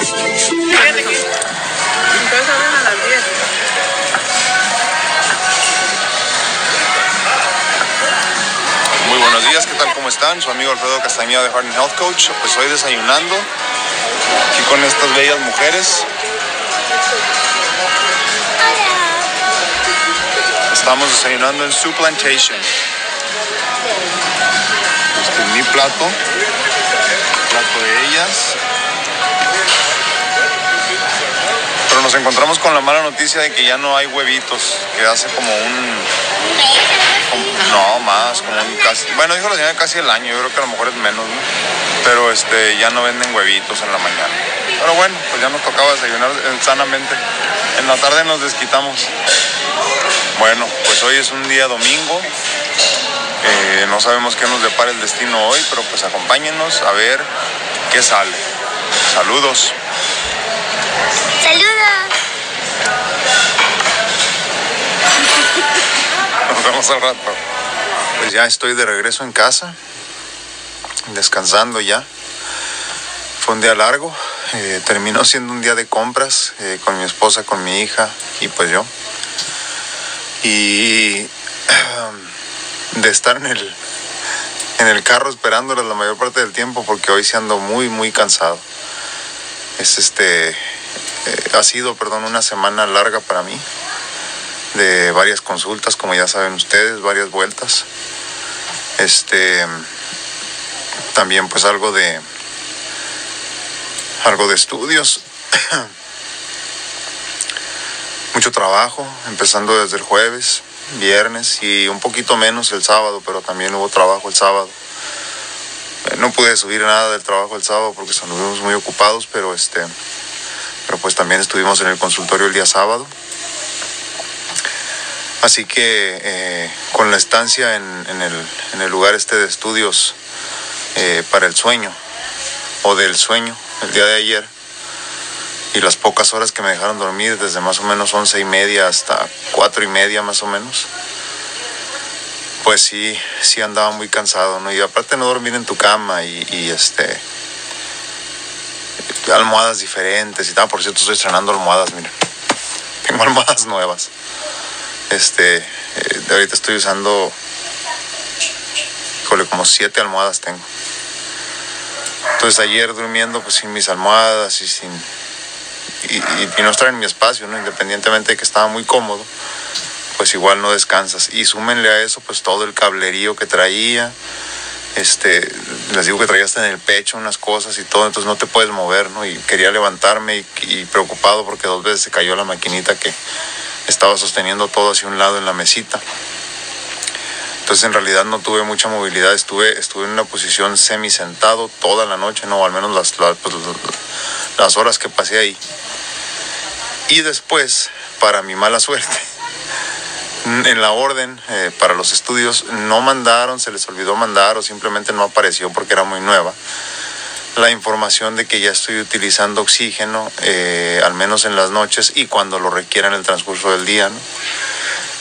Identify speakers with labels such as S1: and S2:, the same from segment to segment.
S1: Fíjate que entonces abren a las 10.
S2: Muy buenos días, ¿qué tal? ¿Cómo están? Su amigo Alfredo Castañeda de Harden Health Coach. Pues hoy desayunando aquí con estas bellas mujeres. Estamos desayunando en su plantation. Este es mi plato, plato de ellas. Pero nos encontramos con la mala noticia de que ya no hay huevitos, que hace como un no, más, como un casi. Bueno, dijo la señora casi el año, yo creo que a lo mejor es menos, ¿no? Pero este, ya no venden huevitos en la mañana. Pero bueno, pues ya nos tocaba desayunar sanamente. En la tarde nos desquitamos. Bueno, pues hoy es un día domingo. Eh, no sabemos qué nos depara el destino hoy, pero pues acompáñenos a ver qué sale. Saludos. Al rato. Pues ya estoy de regreso en casa, descansando ya. Fue un día largo, eh, terminó siendo un día de compras eh, con mi esposa, con mi hija y pues yo. Y de estar en el, en el carro esperándolas la mayor parte del tiempo porque hoy sí ando muy, muy cansado. Es este, eh, ha sido, perdón, una semana larga para mí de varias consultas, como ya saben ustedes, varias vueltas. Este también pues algo de algo de estudios. Mucho trabajo, empezando desde el jueves, viernes y un poquito menos el sábado, pero también hubo trabajo el sábado. Eh, No pude subir nada del trabajo el sábado porque estuvimos muy ocupados, pero este pero pues también estuvimos en el consultorio el día sábado. Así que eh, con la estancia en, el, en el lugar este de estudios eh, para el sueño o del sueño el día de ayer y las pocas horas que me dejaron dormir desde más o menos once y media hasta cuatro y media más o menos pues sí sí andaba muy cansado no y aparte no dormir en tu cama y, y, este almohadas diferentes y tal. Por cierto estoy estrenando almohadas miren. Tengo almohadas nuevas este, eh, ahorita estoy usando, híjole, como siete almohadas tengo. Entonces ayer durmiendo pues sin mis almohadas y sin, y, no estar en mi espacio, ¿no? Independientemente de que estaba muy cómodo, pues igual no descansas. Y súmenle a eso pues todo el cablerío que traía, este, les digo que traía en el pecho unas cosas y todo, entonces no te puedes mover, ¿no? Y quería levantarme y preocupado porque dos veces se cayó la maquinita que estaba sosteniendo todo hacia un lado en la mesita. Entonces en realidad no tuve mucha movilidad, estuve, estuve en una posición semi sentado toda la noche, no, al menos las, pues, las horas que pasé ahí. Y después, para mi mala suerte, en la orden eh, para los estudios no mandaron, se les olvidó mandar o simplemente no apareció porque era muy nueva la información de que ya estoy utilizando oxígeno, eh, al menos en las noches y cuando lo requiera en el transcurso del día, ¿no?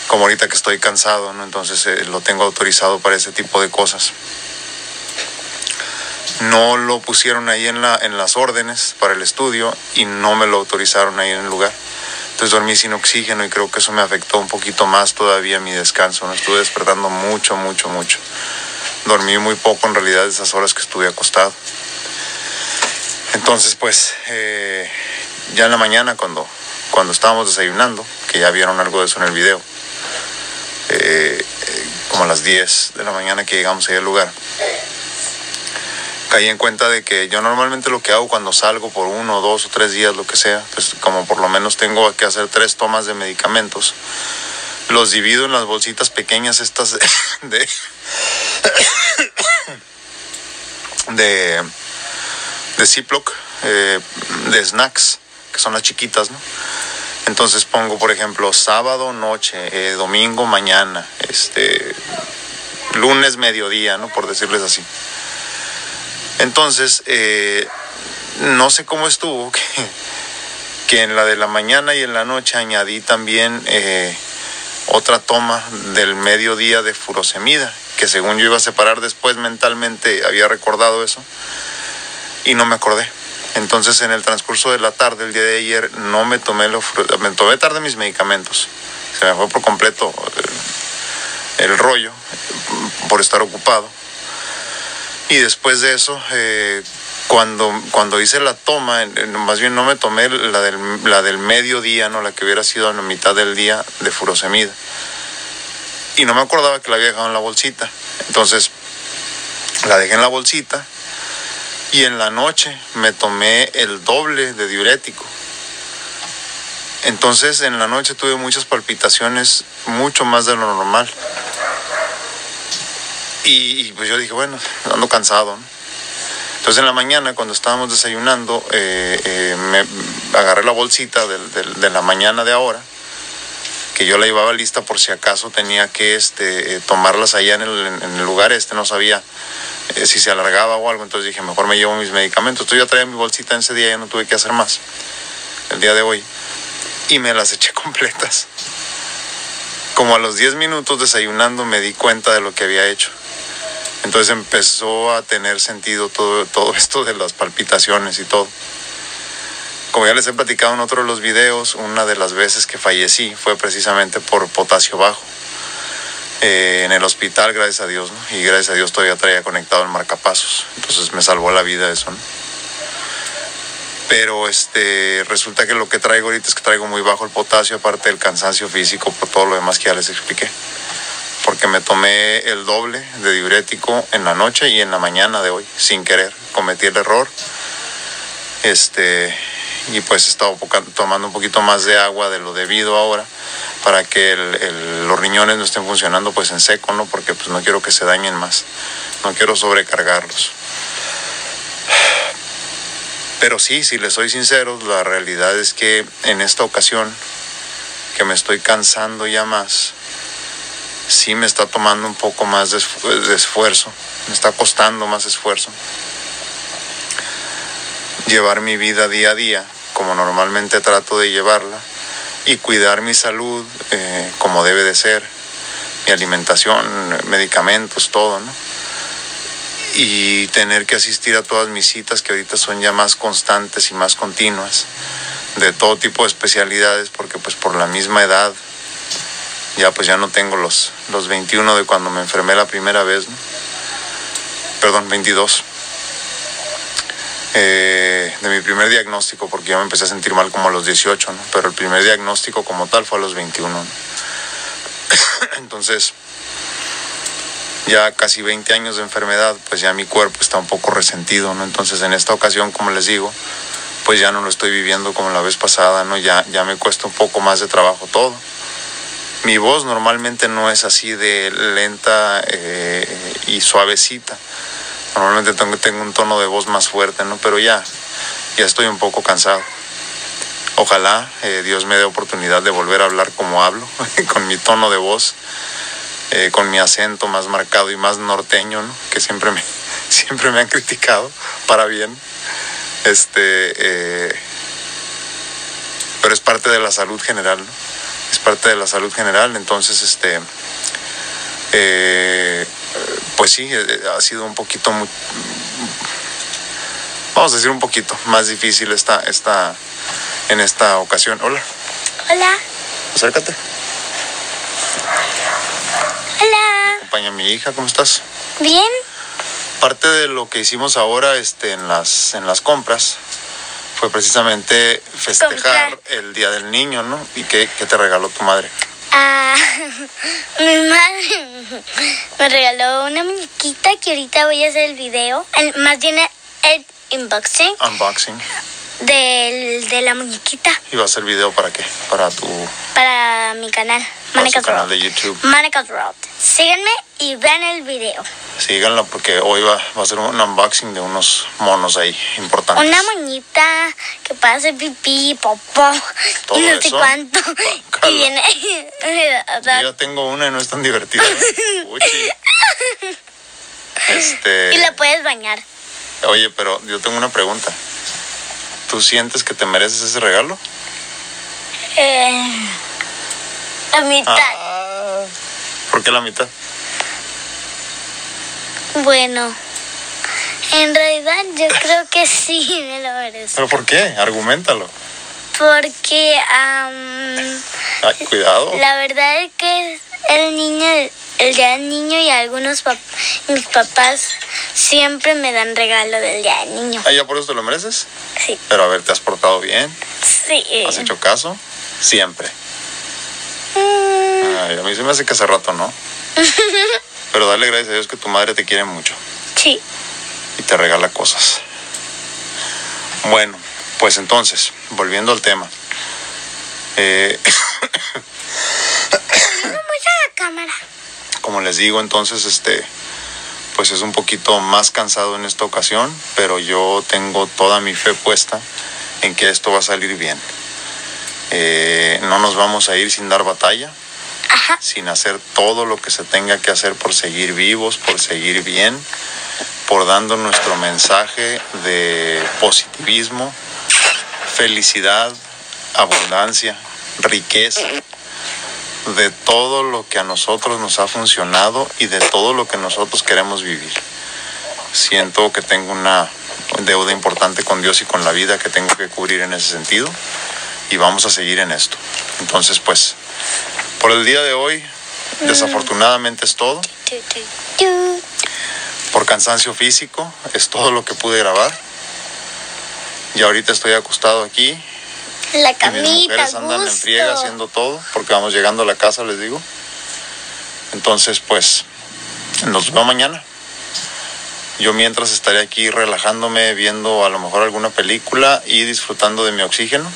S2: Como ahorita que estoy cansado, ¿no? Entonces eh, lo tengo autorizado para ese tipo de cosas. No lo pusieron ahí en, la, en las órdenes para el estudio y no me lo autorizaron ahí en el lugar. Entonces dormí sin oxígeno y creo que eso me afectó un poquito más todavía mi descanso. Estuve despertando mucho, mucho, mucho. Dormí muy poco en realidad esas horas que estuve acostado. Entonces, pues, eh, ya en la mañana cuando, cuando estábamos desayunando, que ya vieron algo de eso en el video, eh, como a las 10 de la mañana que llegamos ahí al lugar, caí en cuenta de que yo normalmente lo que hago cuando salgo por uno, dos o tres días, lo que sea, pues como por lo menos tengo que hacer tres tomas de medicamentos, los divido en las bolsitas pequeñas estas de, de, de Ziploc, eh, de snacks, que son las chiquitas, ¿no? Entonces pongo, por ejemplo, sábado, noche, eh, domingo, mañana, este, lunes, mediodía, ¿no? Por decirles así. Entonces, eh, no sé cómo estuvo, que, que, en la de la mañana y en la noche añadí también eh, otra toma del mediodía de furosemida, que según yo iba a separar después mentalmente, había recordado eso y no me acordé. Entonces en el transcurso de la tarde, el día de ayer, no me tomé, lo, me tomé tarde mis medicamentos. Se me fue por completo el, el rollo por estar ocupado. Y después de eso, eh, cuando, cuando hice la toma, más bien no me tomé la del, la del mediodía, ¿no? la que hubiera sido a la mitad del día de furosemida. Y no me acordaba que la había dejado en la bolsita. Entonces, la dejé en la bolsita y en la noche me tomé el doble de diurético. Entonces en la noche tuve muchas palpitaciones, mucho más de lo normal. Y, pues yo dije, bueno, ando cansado. Entonces en la mañana, cuando estábamos desayunando, eh, eh, me agarré la bolsita de, la mañana de ahora, que yo la llevaba lista por si acaso tenía que este, eh, tomarlas allá en el, lugar este, no sabía si se alargaba o algo, entonces dije, mejor me llevo mis medicamentos. Entonces yo traía mi bolsita ese día, ya no tuve que hacer más, el día de hoy, y me las eché completas. Como a los 10 minutos desayunando me di cuenta de lo que había hecho. Entonces empezó a tener sentido todo, todo esto de las palpitaciones y todo. Como ya les he platicado en otro de los videos, una de las veces que fallecí fue precisamente por potasio bajo. Eh, en el hospital, gracias a Dios, y gracias a Dios todavía traía conectado el marcapasos. Entonces me salvó la vida eso. Pero este, resulta que lo que traigo ahorita es que traigo muy bajo el potasio, aparte del cansancio físico, por todo lo demás que ya les expliqué porque me tomé el doble de diurético en la noche y en la mañana de hoy, sin querer. Cometí el error. Este, y pues he estado tomando un poquito más de agua de lo debido ahora para que los riñones no estén funcionando pues en seco, ¿no? Porque pues no quiero que se dañen más. No quiero sobrecargarlos. Pero sí, si les soy sincero, la realidad es que en esta ocasión que me estoy cansando ya más, sí me está tomando un poco más de, esfuerzo, me está costando más esfuerzo llevar mi vida día a día como normalmente trato de llevarla y cuidar mi salud eh, como debe de ser, mi alimentación, medicamentos, todo, ¿no? Y tener que asistir a todas mis citas que ahorita son ya más constantes y más continuas, de todo tipo de especialidades, porque pues por la misma edad ya pues ya no tengo los, los 21 de cuando me enfermé la primera vez, perdón, 22. Eh, de mi primer diagnóstico, porque ya me empecé a sentir mal como a los 18, pero el primer diagnóstico como tal fue a los 21. Entonces, ya casi 20 años de enfermedad, pues ya mi cuerpo está un poco resentido, ¿no? Entonces en esta ocasión, como les digo, pues ya no lo estoy viviendo como la vez pasada, ¿no? Ya, ya me cuesta un poco más de trabajo todo mi voz normalmente no es así de lenta eh, y suavecita. Normalmente tengo, tengo, un tono de voz más fuerte, ¿no? Pero ya, ya estoy un poco cansado. Ojalá eh, Dios me dé oportunidad de volver a hablar como hablo, con mi tono de voz, eh, con mi acento más marcado y más norteño, ¿no? Que siempre me, siempre me han criticado para bien. Este, pero es parte de la salud general, ¿no? es parte de la salud general, entonces este eh, pues sí, eh, ha sido un poquito vamos a decir un poquito más difícil esta, esta en esta ocasión. Hola.
S3: Hola.
S2: Acércate.
S3: Hola.
S2: Acompaña a mi hija, ¿cómo estás?
S3: Bien.
S2: Parte de lo que hicimos ahora este, en, las, en las compras fue precisamente festejar el Día del Niño, ¿no? ¿Y qué, te regaló tu madre?
S3: Ah, mi madre me regaló una muñequita que ahorita voy a hacer el video, más bien el unboxing.
S2: Unboxing.
S3: Del, de la muñequita.
S2: ¿Y va a hacer video para qué? Para tu...
S3: Para mi canal.
S2: Para su canal de YouTube.
S3: Road. Síganme y vean el video.
S2: Síganla porque hoy va, va, a ser un unboxing de unos monos ahí importantes.
S3: Una moñita que puede hacer pipí, popó y no sé cuánto. Y viene...
S2: Yo tengo una y no es tan divertida. este...
S3: Y la puedes bañar.
S2: Oye, pero yo tengo una pregunta. ¿Tú sientes que te mereces ese regalo?
S3: Eh, la mitad.
S2: Ah, ¿Por qué la mitad?
S3: Bueno, en realidad yo creo que sí me lo merezco.
S2: ¿Pero por qué? Argumentalo.
S3: Porque
S2: Ay, cuidado.
S3: la verdad es que el niño, el día del niño y algunos pap- mis papás siempre me dan regalo del día del niño.
S2: Ah, ya por eso te lo mereces.
S3: Sí,
S2: Pero a ver, ¿te has portado bien?
S3: sí.
S2: ¿Has hecho caso? Siempre.
S3: Mm,
S2: Ay, a mí se me hace que hace rato no. Pero dale gracias a Dios que tu madre te quiere mucho
S3: sí.
S2: y te regala cosas. Bueno, pues entonces, volviendo al tema. Eh,
S3: Mucho la cámara.
S2: como les digo, entonces, este, pues es un poquito más cansado en esta ocasión, pero yo tengo toda mi fe puesta en que esto va a salir bien. Eh, no nos vamos a ir sin dar batalla.
S3: Ajá.
S2: sin hacer todo lo que se tenga que hacer por seguir vivos, por seguir bien, por dando nuestro mensaje de positivismo, felicidad, abundancia, riqueza, de todo lo que a nosotros nos ha funcionado y de todo lo que nosotros queremos vivir. Siento que tengo una deuda importante con Dios y con la vida que tengo que cubrir en ese sentido y vamos a seguir en esto. Entonces, pues, por el día de hoy, desafortunadamente es todo. Por cansancio físico, es todo lo que pude grabar. Y ahorita estoy acostado aquí.
S3: La
S2: Y mis
S3: camita,
S2: mujeres andan en friega haciendo todo, porque vamos llegando a la casa, les digo. Entonces, pues, nos vemos mañana. Yo mientras estaré aquí relajándome, viendo a lo mejor alguna película y disfrutando de mi oxígeno.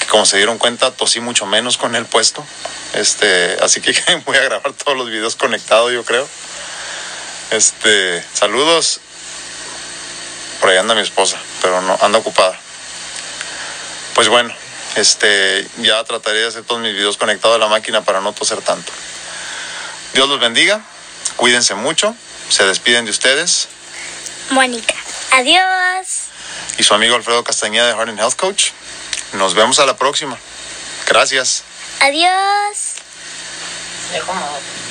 S2: Que como se dieron cuenta, tosí mucho menos con el puesto. Este, así que voy a grabar todos los videos conectados, yo creo. Este, saludos. Por ahí anda mi esposa, pero no, anda ocupada. Pues bueno, este, ya trataré de hacer todos mis videos conectados a la máquina para no toser tanto. Dios los bendiga, cuídense mucho, se despiden de ustedes
S3: Mónica. Adiós.
S2: y su amigo Alfredo Castañeda de Heart and Health Coach. Nos vemos a la próxima. Gracias.
S3: Adiós.
S1: Dejo modo.